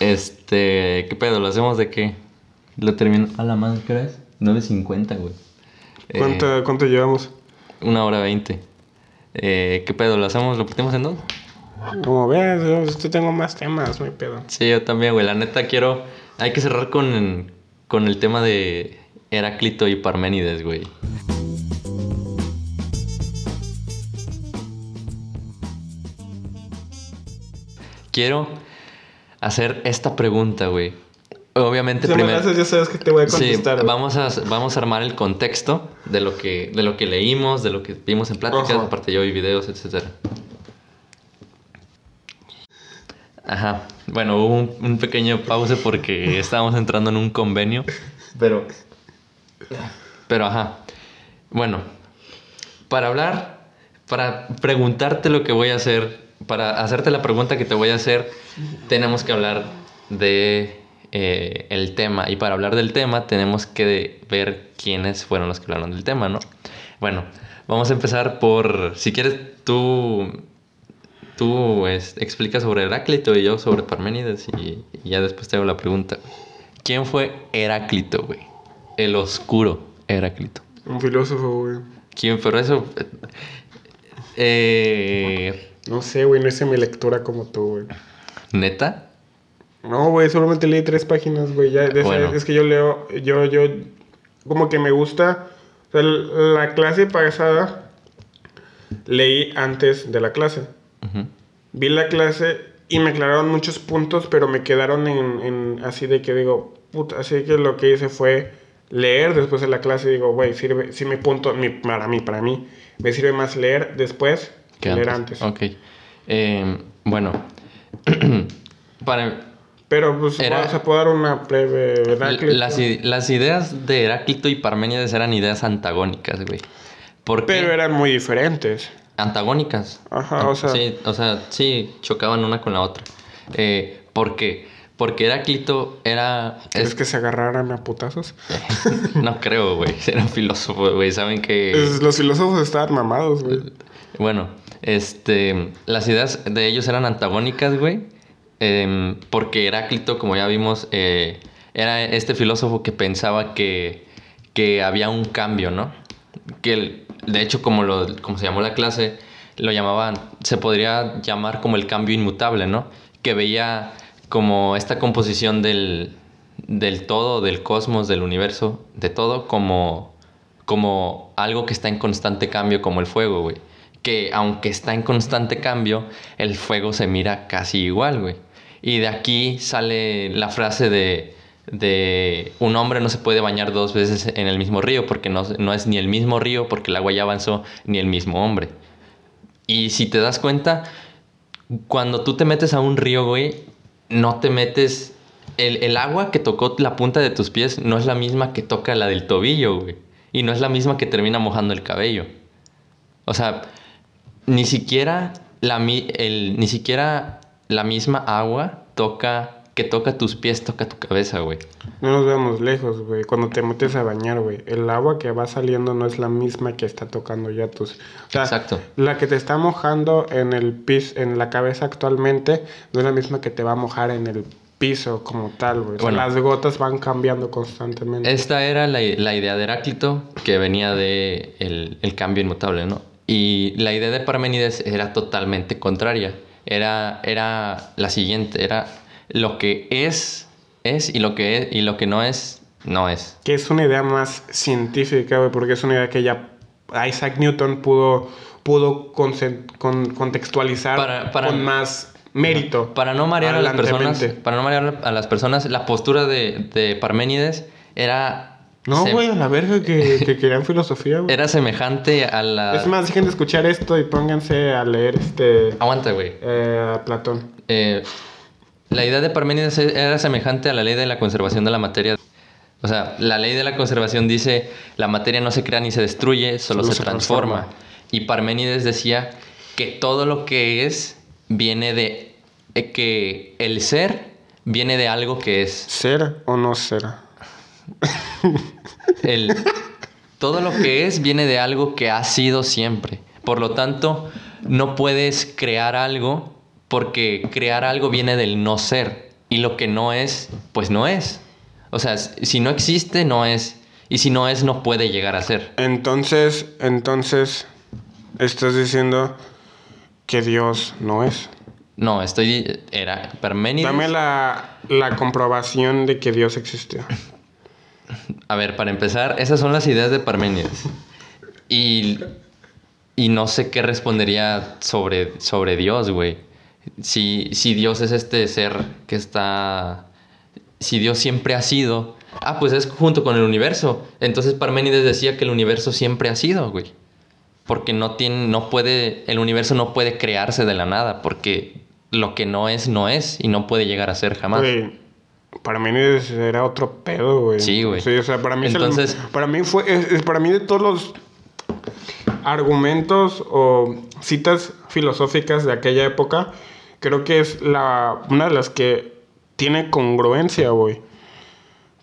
Este, ¿qué pedo? ¿Lo hacemos de qué? Lo termino a la madre, ¿qué hora es? 9.50, güey. Eh, ¿Cuánto, ¿Cuánto llevamos? una hora veinte. Eh, ¿Qué pedo? ¿Lo hacemos? ¿Lo partimos en dos? Como veas, yo yo tengo más temas, no hay pedo. Sí, yo también, güey. La neta quiero... Hay que cerrar con, con el tema de Heráclito y Parménides, güey. Quiero hacer esta pregunta, güey. Obviamente Si primero... haces, ya sabes que te voy a Sí, contestar. güey. vamos a, vamos a armar el contexto de lo que, de lo que leímos, de lo que vimos en pláticas, aparte yo vi videos, etc. Ajá. Bueno, hubo un, un pequeño pause porque estábamos entrando en un convenio. Pero. Pero ajá. Bueno. Para hablar, para preguntarte lo que voy a hacer, para hacerte la pregunta que te voy a hacer, tenemos que hablar de eh, el tema. Y para hablar del tema, tenemos que ver quiénes fueron los que hablaron del tema, ¿no? Bueno, vamos a empezar por. Si quieres, tú. Tú es, explicas sobre Heráclito y yo sobre Parménides y, y ya después te hago la pregunta. ¿Quién fue Heráclito, güey? El oscuro Heráclito. Un filósofo, güey. ¿Quién? Pero eso... Eh, No sé, güey, no hice mi lectura como tú, güey. ¿Neta? No, güey, solamente leí tres páginas, güey. Ya, de esa- Bueno. Es que yo leo, yo, yo, como que me gusta. O sea, la clase pasada leí antes de la clase. Vi la clase y me aclararon muchos puntos, pero me quedaron en, en así de que digo, puta, así que lo que hice fue leer después de la clase digo, güey, sirve, sí me punto, mi- para mí, para mí, me sirve más leer después que ¿Qué leer antes. Ok. Eh, bueno. Para... Pero pues Era- vamos a poder una breve. Las, ideas de Heráclito y Parménides eran ideas antagónicas, güey. Pero eran muy diferentes. Antagónicas. Ajá, o sea- Sí, o sea, sí, chocaban una con la otra. Eh, ¿Por qué? Porque Heráclito era... ¿Crees es- que se agarraran a putazos? no creo, güey. Eran filósofos, güey. Saben que... Es- Los filósofos estaban mamados, güey. Bueno, este, las ideas de ellos eran antagónicas, güey. Em, porque Heráclito, como ya vimos, eh, era este filósofo que pensaba que, que había un cambio, ¿no? Que, el- de hecho, como, lo, como se llamó la clase, lo llamaban, se podría llamar como el cambio inmutable, ¿no? Que veía como esta composición del, del todo, del cosmos, del universo, de todo, como, como algo que está en constante cambio, como el fuego, güey. Que aunque está en constante cambio, el fuego se mira casi igual, güey. Y de aquí sale la frase de, de un hombre no se puede bañar dos veces en el mismo río, porque no, no es ni el mismo río, porque el agua ya avanzó, ni el mismo hombre. Y si te das cuenta, cuando tú te metes a un río, güey, no te metes... El, el agua que tocó la punta de tus pies no es la misma que toca la del tobillo, güey. Y no es la misma que termina mojando el cabello. O sea, ni siquiera la, el, ni siquiera la misma agua toca... Que toca tus pies, toca tu cabeza, güey. No nos veamos lejos, güey. Cuando te metes a bañar, güey, el agua que va saliendo no es la misma que está tocando ya tus... O sea, Exacto. La que te está mojando en el piso, en la cabeza actualmente, no es la misma que te va a mojar en el piso como tal, güey. O sea, Bueno. las gotas van cambiando constantemente. Esta era la, la idea de Heráclito, que venía de el, el cambio inmutable, ¿no? Y la idea de Parménides era totalmente contraria. Era, era la siguiente, era lo que es, es, y lo que es, y lo que no es, no es. Que es una idea más científica, güey, porque es una idea que ya Isaac Newton pudo, pudo concen- con- contextualizar Para- para- con más mérito. Para no marear a las personas, para no marear a las personas, la postura de, de Parménides era... No, güey, a la verga que, que querían filosofía, güey. Era semejante a la... Es más, dejen de escuchar esto y pónganse a leer este... Aguanta, güey. eh, a Platón. Eh, la idea de Parménides era semejante a la ley de la conservación de la materia. O sea, la ley de la conservación dice, la materia no se crea ni se destruye, solo, Solo se, se transforma. transforma. Y Parménides decía que todo lo que es viene de... eh, que el ser viene de algo que es. ¿Ser o no ser? El, todo lo que es viene de algo que ha sido siempre. Por lo tanto, no puedes crear algo porque crear algo viene del no ser. Y lo que no es, pues no es. O sea, si no existe, no es. Y si no es, no puede llegar a ser. Entonces, entonces, estás diciendo que Dios no es. No, estoy. Era Parménides. Dame la, la comprobación de que Dios existió. A ver, para empezar, esas son las ideas de Parménides. Y, y no sé qué respondería sobre, sobre Dios, güey. Si, si Dios es este ser que está... Si Dios siempre ha sido... Ah, pues es junto con el universo. Entonces Parménides decía que el universo siempre ha sido, güey. Porque no tiene, no puede, el universo no puede crearse de la nada, porque lo que no es, no es, y no puede llegar a ser jamás. Güey, para mí era otro pedo, güey. Sí, güey. Sí, o sea, para mí, Entonces- para mí fue, es- es- para mí de todos los argumentos o citas filosóficas de aquella época, creo que es la, una de las que tiene congruencia, güey.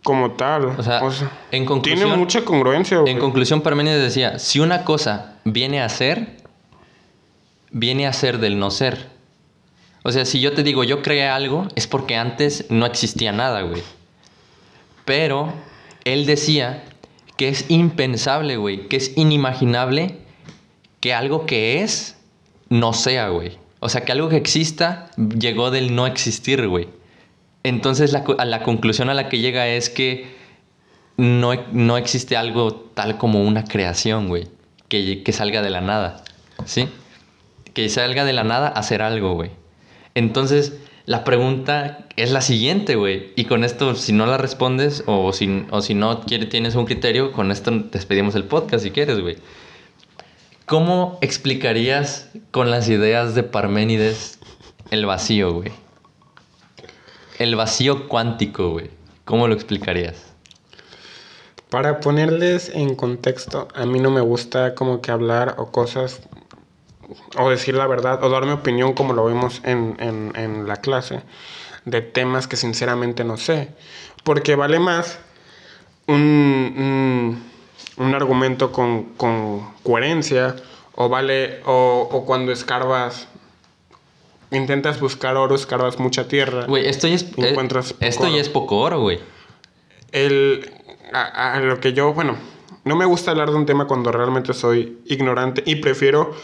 Como tal. O sea, en conclusión- Tiene mucha congruencia, güey. En conclusión, Parménides decía, si una cosa viene a ser, viene a ser del no ser. O sea, si yo te digo, yo creé algo, es porque antes no existía nada, güey. Pero él decía que es impensable, güey, que es inimaginable que algo que es no sea, güey. O sea, que algo que exista llegó del no existir, güey. Entonces la, a la conclusión a la que llega es que no, no existe algo tal como una creación, güey. Que, que salga de la nada. ¿Sí? Que salga de la nada a hacer algo, güey. Entonces, la pregunta es la siguiente, güey. Y con esto, si no la respondes o si, o si no quiere- tienes un criterio, con esto despedimos el podcast si quieres, güey. ¿Cómo explicarías con las ideas de Parménides el vacío, güey? El vacío cuántico, güey. ¿Cómo lo explicarías? Para ponerles en contexto, a mí no me gusta como que hablar o cosas, o decir la verdad, o dar mi opinión como lo vimos en, en- en la clase, de temas que sinceramente no sé. Porque vale más un, un, un argumento con, con coherencia, o vale, o, o cuando escarbas, intentas buscar oro, escarbas mucha tierra. Güey, esto ya es, eh, Encuentras poco esto ya es poco oro, güey. el, a, a lo que yo, bueno, no me gusta hablar de un tema cuando realmente soy ignorante y prefiero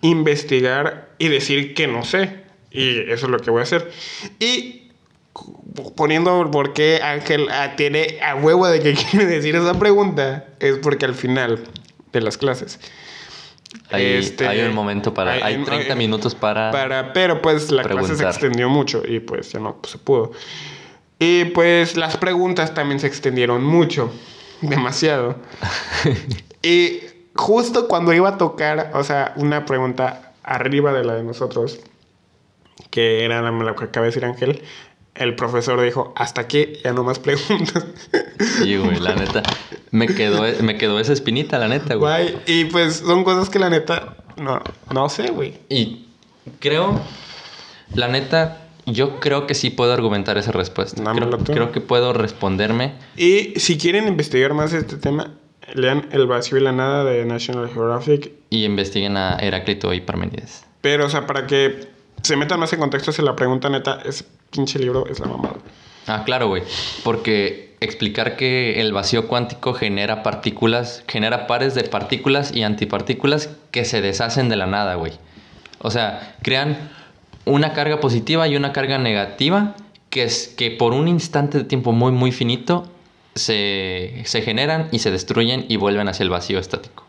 investigar y decir que no sé. Y eso es lo que voy a hacer. Y poniendo por qué Ángel ah, tiene a huevo de que quiere decir esa pregunta, es porque al final de las clases. Hay, este, hay un momento para... Hay, hay- 30 hay- minutos para... para, pero pues la clase se preguntar. extendió mucho y pues ya no pues, se pudo. Y pues las preguntas también se extendieron mucho, demasiado. y justo cuando iba a tocar, o sea, una pregunta arriba de la de nosotros, que era la que acaba de decir Ángel, el profesor dijo, hasta aquí, ya no más preguntas. Sí, güey, la neta. Me quedó, me quedó esa espinita, la neta, güey. Guay, y pues son cosas que la neta, no, no sé, güey. Y creo, la neta, yo creo que sí puedo argumentar esa respuesta. Creo, creo que puedo responderme. Y si quieren investigar más este tema, lean El vacío y la nada de National Geographic. Y investiguen a Heráclito y Parménides. Pero, o sea, para que se metan más en contexto, si la pregunta neta, ese pinche libro es la mamada. Ah, claro, güey. Porque explicar que el vacío cuántico genera partículas, genera pares de partículas y antipartículas que se deshacen de la nada, güey. O sea, crean una carga positiva y una carga negativa que es que por un instante de tiempo muy, muy finito se, se generan y se destruyen y vuelven hacia el vacío estático.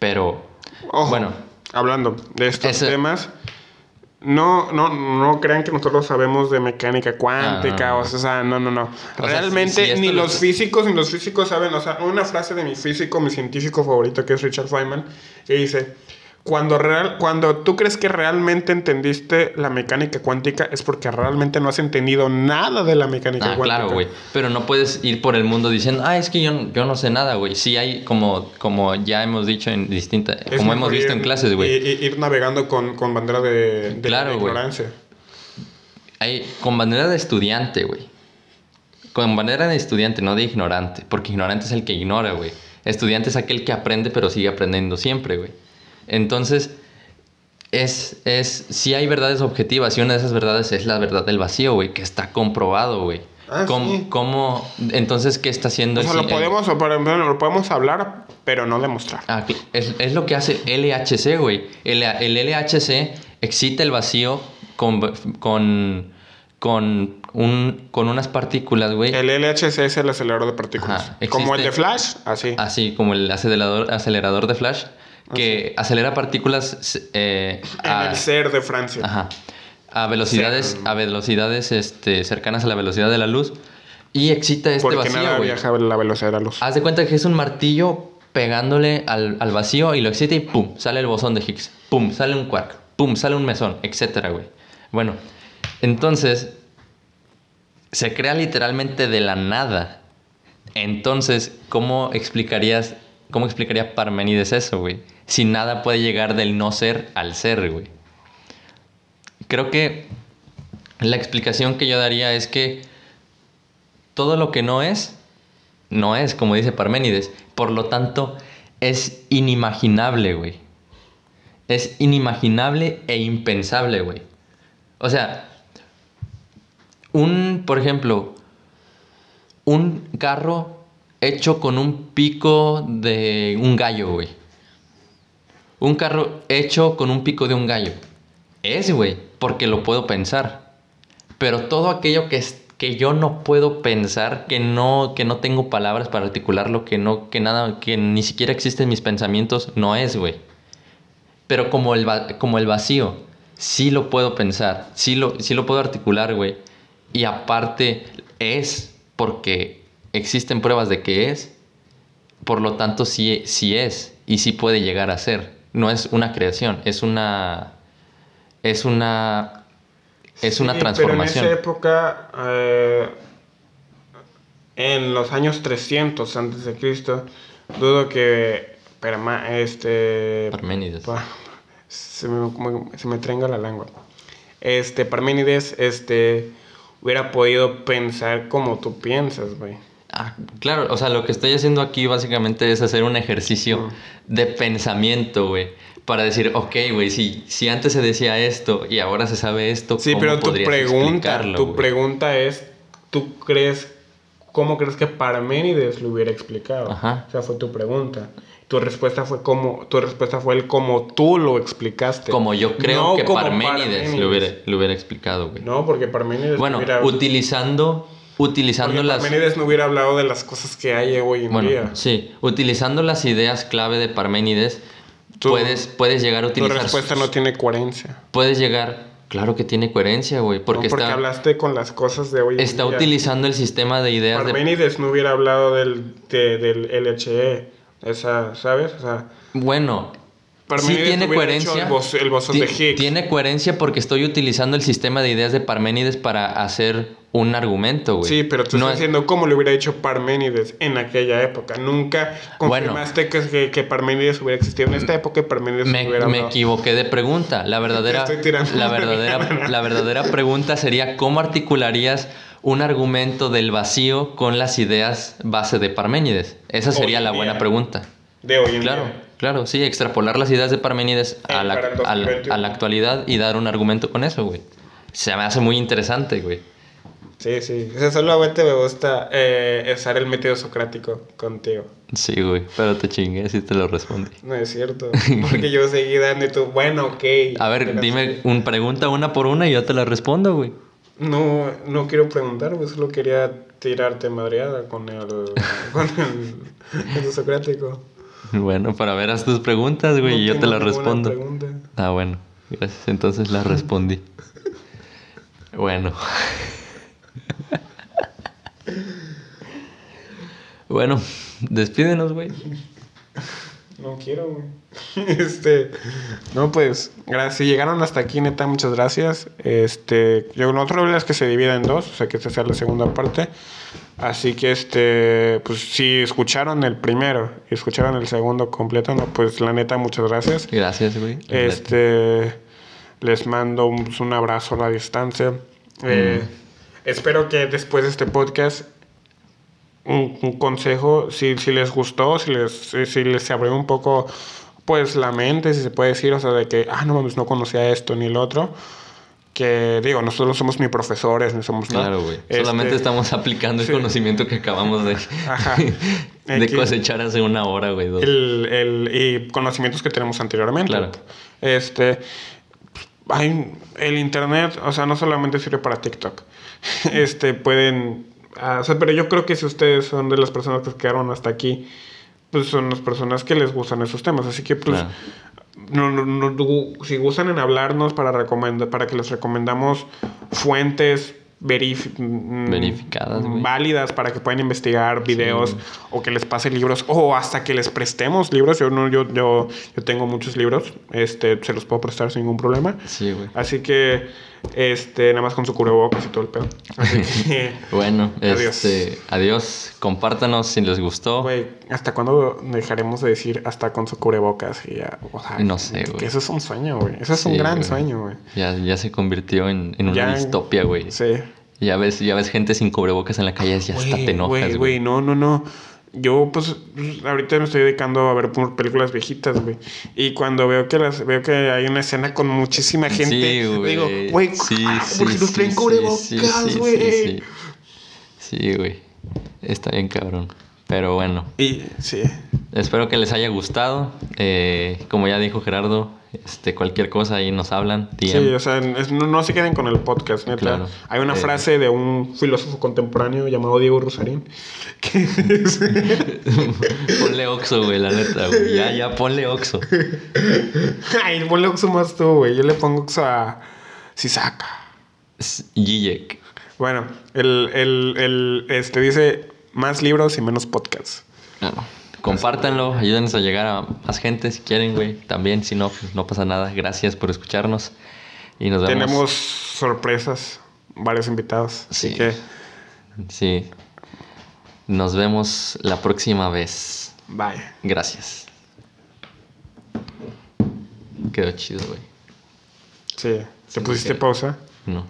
Pero, Ojo, bueno, hablando de estos temas, no, no, no crean que nosotros sabemos de mecánica cuántica, Ah, o sea, no, no, no. sea, Realmente si- si esto ni lo- los físicos ni los físicos saben, o sea, una frase de mi físico, mi científico favorito, que es Richard Feynman, que dice, cuando, real, cuando tú crees que realmente entendiste la mecánica cuántica es porque realmente no has entendido nada de la mecánica Ah, cuántica. claro, güey. Pero no puedes ir por el mundo diciendo, ah, es que yo, yo no sé nada, güey. Sí hay, como, como ya hemos dicho en distintas, como hemos visto ir- en clases, güey. Ir navegando con, con bandera de, de Claro, de ignorancia. Hay, con bandera de estudiante, güey. Con bandera de estudiante, no de ignorante. Porque ignorante es el que ignora, güey. Estudiante es aquel que aprende, pero sigue aprendiendo siempre, güey. Entonces, es, es, sí hay verdades objetivas y una de esas verdades es la verdad del vacío, güey, que está comprobado, güey. Ah, ¿Cómo, sí. cómo- entonces, qué está haciendo O sea, el- lo podemos, por ejemplo, lo podemos hablar, pero no demostrar. Ah, es, es lo que hace LHC, güey. El, el LHC excita el vacío con, con, con, un, con unas partículas, güey. El LHC es el acelerador de partículas. Ajá, Como el de Flash, así. Así como el acelerador, acelerador de Flash, que acelera partículas eh, en a, el ser de Francia. ajá, a velocidades, a velocidades este, cercanas a la velocidad de la luz y excita este porque vacío, nada viaja a la velocidad de la luz. Haz de cuenta que es un martillo pegándole al, al vacío y lo excita y pum, sale el bosón de Higgs. Pum, sale un quark. Pum, sale un mesón, etcétera, güey. Bueno, entonces se crea literalmente de la nada. Entonces, ¿cómo explicarías, cómo explicaría Parménides eso, güey? Si nada puede llegar del no ser al ser, güey. Creo que la explicación que yo daría es que todo lo que no es, no es, como dice Parménides. Por lo tanto, es inimaginable, güey. Es inimaginable e impensable, güey. O sea, un, por ejemplo, un carro hecho con un pico de un gallo, güey. Un carro hecho con un pico de un gallo. Es, güey, porque lo puedo pensar. Pero todo aquello que, es, que yo no puedo pensar, que no, que no tengo palabras para articularlo, que, no, que, nada, que ni siquiera existen mis pensamientos, no es, güey. Pero como el, como el vacío, sí lo puedo pensar, sí lo, sí lo puedo articular, güey. Y aparte es porque existen pruebas de que es, por lo tanto sí, sí es y sí puede llegar a ser. No es una creación, es una... Es una... Es una transformación. Pero en esa época, eh, en los años 300 antes de Cristo, dudo que Perma- este Parménides. pa- se me, se me trenga la lengua. Este Parménides este hubiera podido pensar como tú piensas, güey. Ah, claro, o sea, lo que estoy haciendo aquí básicamente es hacer un ejercicio de pensamiento, güey. Para decir, ok, güey, si, si antes se decía esto y ahora se sabe esto, Sí, ¿cómo pero tu pregunta, tu pregunta es, ¿tú crees, cómo crees que Parménides lo hubiera explicado? Ajá. O sea, fue tu pregunta. Tu respuesta fue como, tu respuesta fue el como tú lo explicaste. Como yo creo No que Parménides lo hubiera, lo hubiera explicado, güey. No, porque Parménides bueno, hubiera, utilizando, utilizando porque las... Parménides no hubiera hablado de las cosas que hay hoy en Bueno, día. sí, utilizando las ideas clave de Parménides, Tu- puedes, puedes llegar a Tu utilizar... respuesta no tiene coherencia. Puedes llegar... Claro que tiene coherencia, güey, porque, No, porque está, hablaste con las cosas de hoy en está día. utilizando el sistema de ideas de... Parménides no hubiera hablado del, de- del LHE. Esa, ¿sabes? O sea, Bueno, sí Parménides tiene coherencia. hecho el bos- el bosón de Higgs. Tiene coherencia porque estoy utilizando el sistema de ideas de Parménides para hacer un argumento, güey. Sí, pero tú No estás es- diciendo cómo lo hubiera hecho Parménides en aquella época. Nunca Bueno. confirmaste que, que, que Parménides hubiera existido en esta época y Parménides Me, hubiera me hablado. equivoqué de pregunta. La verdadera, la verdadera, la verdadera pregunta sería cómo articularías un argumento del vacío con las ideas base de Parménides. Esa sería la buena pregunta. De hoy en Claro, día. Claro, sí, extrapolar las ideas de Parménides a Eh, la, para el a la- 2021. a la actualidad y dar un argumento con eso, güey. Se me hace muy interesante, güey. Sí, sí. O sea, solamente me gusta eh, usar el método socrático contigo. Sí, güey, pero te chingué si te lo respondí. No es cierto. Porque yo seguí dando y tú, bueno, ok. A ver, dime un pregunta una por una y yo te la respondo, güey. No, no quiero preguntar, pues solo quería tirarte madreada con el, con el método socrático. Bueno, para ver haz tus preguntas, güey, No y yo te las respondo. pregunta. Ah, bueno, gracias. Entonces las respondí. Bueno. Bueno, despídenos, güey. No quiero, güey. Este, no, pues, gracias. Si llegaron hasta aquí, neta, muchas gracias. Este, yo lo otro es que se divida en dos, o sea, que esta sea la segunda parte. Así que, este, pues, si escucharon el primero y escucharon el segundo completo, no, pues, la neta, muchas gracias. Gracias, güey. Este, les mando un, un abrazo a la distancia. Eh, Espero que después de este podcast, un, un consejo, si, si les gustó, si les, si, les abrió un poco pues la mente, si se puede decir, o sea, de que, ah, no mames, no conocía esto ni el otro. Que digo, nosotros no somos ni profesores, ni somos nada. Claro, güey. Este, Solamente estamos aplicando sí. el conocimiento que acabamos de, Ajá. de cosechar hace una hora, güey. el, el- y conocimientos que tenemos anteriormente. Claro. Este, hay, el internet, o sea, no solamente sirve para TikTok. Este, pueden, o sea, pero yo creo que si ustedes son de las personas que quedaron hasta aquí, pues son las personas que les gustan esos temas. Así que, pues, Claro. no, no, no, si gustan en hablarnos para, para que les recomendamos fuentes verif- mm, Verificadas, válidas para que puedan investigar videos o que les pase libros o hasta que les prestemos libros. Yo no, yo, yo, yo tengo muchos libros, este, se los puedo prestar sin ningún problema. Sí, güey. Así que, este, nada más con su cubrebocas y todo el pedo. Así que, Bueno, Adiós. este, adiós. Compártanos si les gustó. güey, ¿hasta cuándo dejaremos de decir hasta con su cubrebocas? Y ya, o sea, No sé, güey. Eso es un sueño, güey. Eso es un gran sueño, güey. Ya, ya se convirtió en, en una distopia, güey. Sí. Ya ves, ya ves gente sin cubrebocas en la calle y hasta Güey, te enojas, güey, no, no, no. Yo, pues, ahorita me estoy dedicando a ver películas viejitas, güey. Y cuando veo que las veo que hay una escena con muchísima gente, Sí, güey. digo, güey, Sí, ah, sí, porque nos traen cubrebocas, güey. Sí, güey. Está bien cabrón. Pero bueno, Y sí. espero que les haya gustado. Eh, como ya dijo Gerardo, este, cualquier cosa ahí nos hablan. Sí, o sea, es- no, no se queden con el podcast, neta. Claro. Hay una Eh. frase de un filósofo contemporáneo llamado Diego que es- ponle Oxo, güey, la neta, güey. Ya, ya, ponle Oxo. Ay, ponle Oxo más tú, güey. Yo le pongo Oxo a Sisaka. Gijek. Bueno, el, el, el, este dice más libros y menos podcasts. Claro. Compártanlo, ayúdenos a llegar a más gente si quieren, güey. También, si no, pues no pasa nada. Gracias por escucharnos. Y nos vemos. Tenemos sorpresas, varios invitados. Así Sí. que, Sí. Nos vemos la próxima vez. bye. Gracias. Quedó chido, güey. Sí. ¿Te pusiste pausa? No.